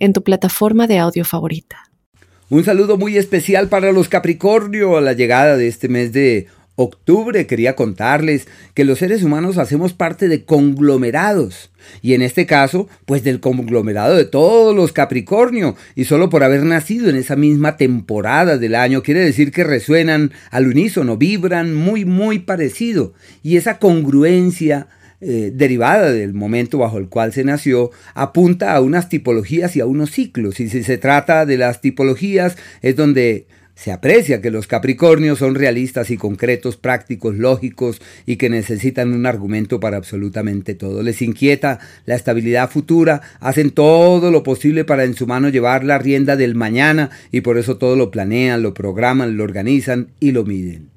en tu plataforma de audio favorita. Un saludo muy especial para los Capricornio a la llegada de este mes de octubre. Quería contarles que los seres humanos hacemos parte de conglomerados. Y en este caso, pues del conglomerado de todos los Capricornio. Y solo por haber nacido en esa misma temporada del año, quiere decir que resuenan al unísono, vibran muy, muy parecido. Y esa congruencia eh, derivada del momento bajo el cual se nació, apunta a unas tipologías y a unos ciclos. Y si se trata de las tipologías, es donde se aprecia que los Capricornios son realistas y concretos, prácticos, lógicos y que necesitan un argumento para absolutamente todo. Les inquieta la estabilidad futura, hacen todo lo posible para en su mano llevar la rienda del mañana y por eso todo lo planean, lo programan, lo organizan y lo miden.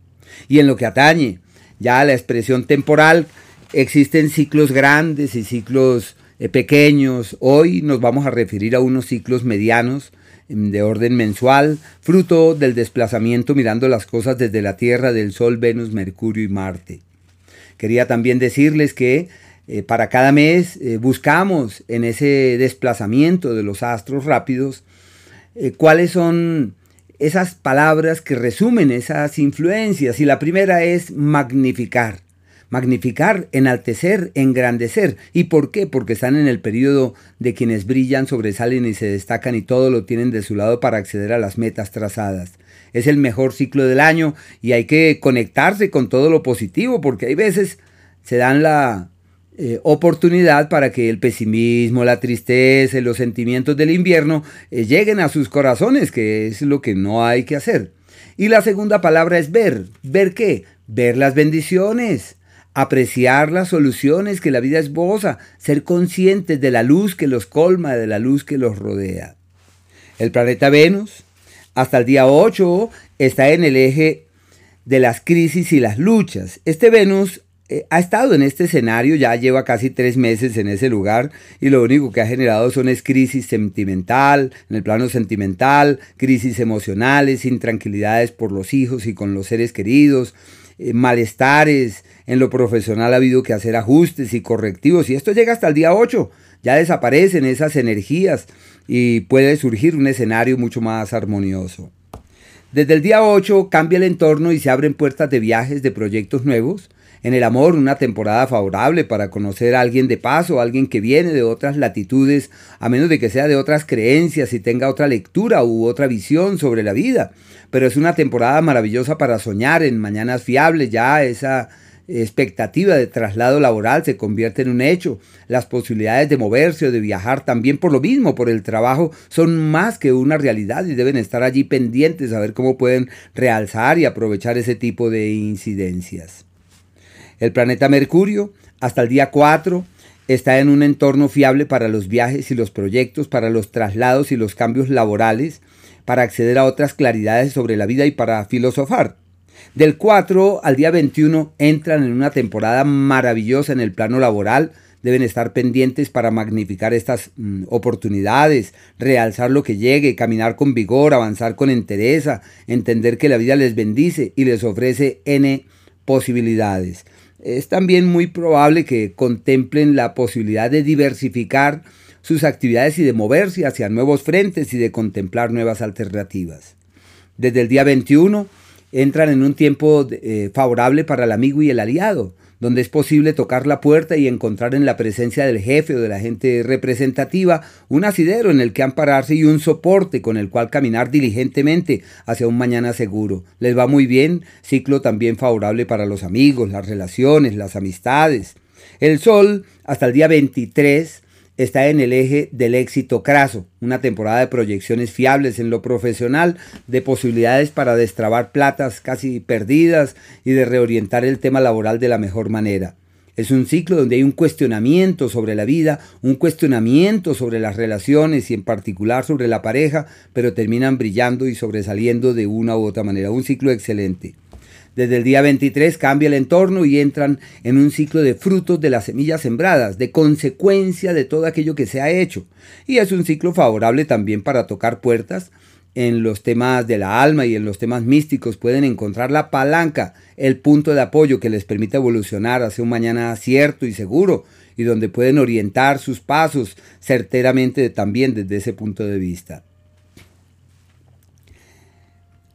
Y en lo que atañe ya a la expresión temporal, Existen ciclos grandes y ciclos eh, pequeños. Hoy nos vamos a referir a unos ciclos medianos em, de orden mensual, fruto del desplazamiento mirando las cosas desde la Tierra, del Sol, Venus, Mercurio y Marte. Quería también decirles que eh, para cada mes eh, buscamos en ese desplazamiento de los astros rápidos cuáles son esas palabras que resumen esas influencias. Y la primera es magnificar magnificar, enaltecer, engrandecer. ¿Y por qué? Porque están en el periodo de quienes brillan, sobresalen y se destacan y todo lo tienen de su lado para acceder a las metas trazadas. Es el mejor ciclo del año y hay que conectarse con todo lo positivo porque hay veces se dan la eh, oportunidad para que el pesimismo, la tristeza los sentimientos del invierno eh, lleguen a sus corazones, que es lo que no hay que hacer. Y la segunda palabra es ver. ¿Ver qué? Ver las bendiciones apreciar las soluciones que la vida esboza, ser conscientes de la luz que los colma, de la luz que los rodea. El planeta Venus, hasta el día 8, está en el eje de las crisis y las luchas. Este Venus eh, ha estado en este escenario, ya lleva casi tres meses en ese lugar y lo único que ha generado son es crisis sentimental, en el plano sentimental, crisis emocionales, intranquilidades por los hijos y con los seres queridos, eh, malestares, en lo profesional ha habido que hacer ajustes y correctivos y esto llega hasta el día 8, ya desaparecen esas energías y puede surgir un escenario mucho más armonioso. Desde el día 8 cambia el entorno y se abren puertas de viajes, de proyectos nuevos. En el amor, una temporada favorable para conocer a alguien de paso, alguien que viene de otras latitudes, a menos de que sea de otras creencias y tenga otra lectura u otra visión sobre la vida. Pero es una temporada maravillosa para soñar en mañanas fiables, ya esa expectativa de traslado laboral se convierte en un hecho. Las posibilidades de moverse o de viajar también por lo mismo, por el trabajo, son más que una realidad y deben estar allí pendientes a ver cómo pueden realzar y aprovechar ese tipo de incidencias. El planeta Mercurio, hasta el día 4, está en un entorno fiable para los viajes y los proyectos, para los traslados y los cambios laborales, para acceder a otras claridades sobre la vida y para filosofar. Del 4 al día 21 entran en una temporada maravillosa en el plano laboral, deben estar pendientes para magnificar estas mm, oportunidades, realzar lo que llegue, caminar con vigor, avanzar con entereza, entender que la vida les bendice y les ofrece N posibilidades es también muy probable que contemplen la posibilidad de diversificar sus actividades y de moverse hacia nuevos frentes y de contemplar nuevas alternativas. Desde el día 21 entran en un tiempo eh, favorable para el amigo y el aliado, donde es posible tocar la puerta y encontrar en la presencia del jefe o de la gente representativa un asidero en el que ampararse y un soporte con el cual caminar diligentemente hacia un mañana seguro. Les va muy bien, ciclo también favorable para los amigos, las relaciones, las amistades. El sol, hasta el día 23, está en el eje del éxito craso, una temporada de proyecciones fiables en lo profesional, de posibilidades para destrabar platas casi perdidas y de reorientar el tema laboral de la mejor manera. Es un ciclo donde hay un cuestionamiento sobre la vida, un cuestionamiento sobre las relaciones y en particular sobre la pareja, pero terminan brillando y sobresaliendo de una u otra manera. Un ciclo excelente. Desde el día 23 cambia el entorno y entran en un ciclo de frutos de las semillas sembradas, de consecuencia de todo aquello que se ha hecho. Y es un ciclo favorable también para tocar puertas, en los temas de la alma y en los temas místicos pueden encontrar la palanca, el punto de apoyo que les permite evolucionar hacia un mañana cierto y seguro y donde pueden orientar sus pasos certeramente también desde ese punto de vista.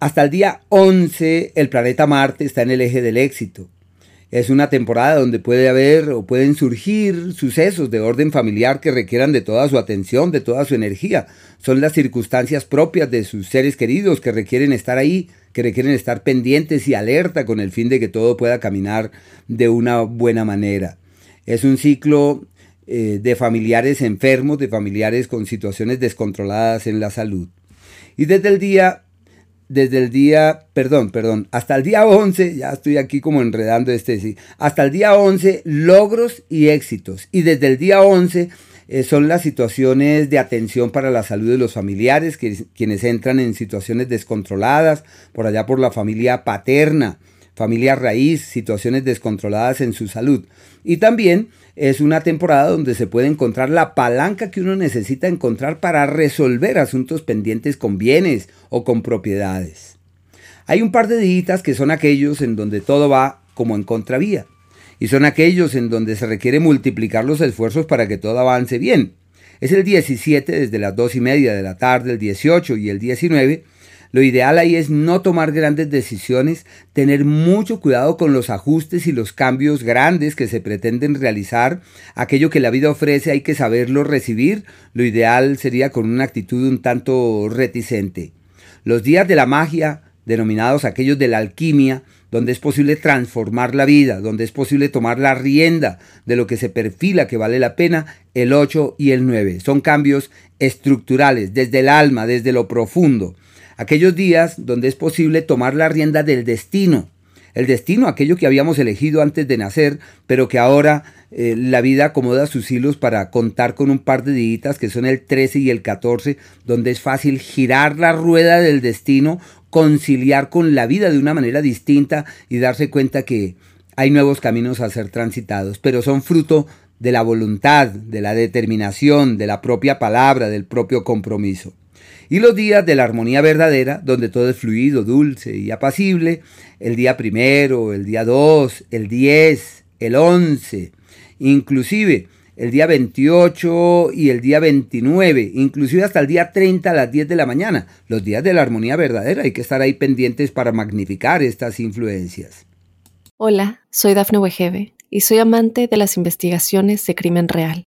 Hasta el día 11 el planeta Marte está en el eje del éxito. Es una temporada donde puede haber o pueden surgir sucesos de orden familiar que requieran de toda su atención, de toda su energía. Son las circunstancias propias de sus seres queridos que requieren estar ahí, que requieren estar pendientes y alerta con el fin de que todo pueda caminar de una buena manera. Es un ciclo eh, de familiares enfermos, de familiares con situaciones descontroladas en la salud. Y desde el día desde el día, perdón, perdón, hasta el día 11, ya estoy aquí como enredando este, sí, hasta el día 11 logros y éxitos. Y desde el día 11 eh, son las situaciones de atención para la salud de los familiares, que, quienes entran en situaciones descontroladas, por allá por la familia paterna, familia raíz, situaciones descontroladas en su salud. Y también es una temporada donde se puede encontrar la palanca que uno necesita encontrar para resolver asuntos pendientes con bienes o con propiedades. Hay un par de días que son aquellos en donde todo va como en contravía. Y son aquellos en donde se requiere multiplicar los esfuerzos para que todo avance bien. Es el 17 desde las 2 y media de la tarde, el 18 y el 19 lo ideal ahí es no tomar grandes decisiones, tener mucho cuidado con los ajustes y los cambios grandes que se pretenden realizar. Aquello que la vida ofrece hay que saberlo recibir. Lo ideal sería con una actitud un tanto reticente. Los días de la magia, denominados aquellos de la alquimia, donde es posible transformar la vida, donde es posible tomar la rienda de lo que se perfila que vale la pena, el 8 y el 9. Son cambios estructurales, desde el alma, desde lo profundo aquellos días donde es posible tomar la rienda del destino, el destino, aquello que habíamos elegido antes de nacer, pero que ahora eh, la vida acomoda sus hilos para contar con un par de días que son el 13 y el 14, donde es fácil girar la rueda del destino, conciliar con la vida de una manera distinta y darse cuenta que hay nuevos caminos a ser transitados, pero son fruto de la voluntad, de la determinación, de la propia palabra, del propio compromiso y los días de la armonía verdadera, donde todo es fluido, dulce y apacible, el día primero, el día 2, el 10, el 11, inclusive el día 28 y el día 29, inclusive hasta el día 30 a las 10 de la mañana, los días de la armonía verdadera, hay que estar ahí pendientes para magnificar estas influencias. Hola, soy Dafne Wegebe y soy amante de las investigaciones de crimen real.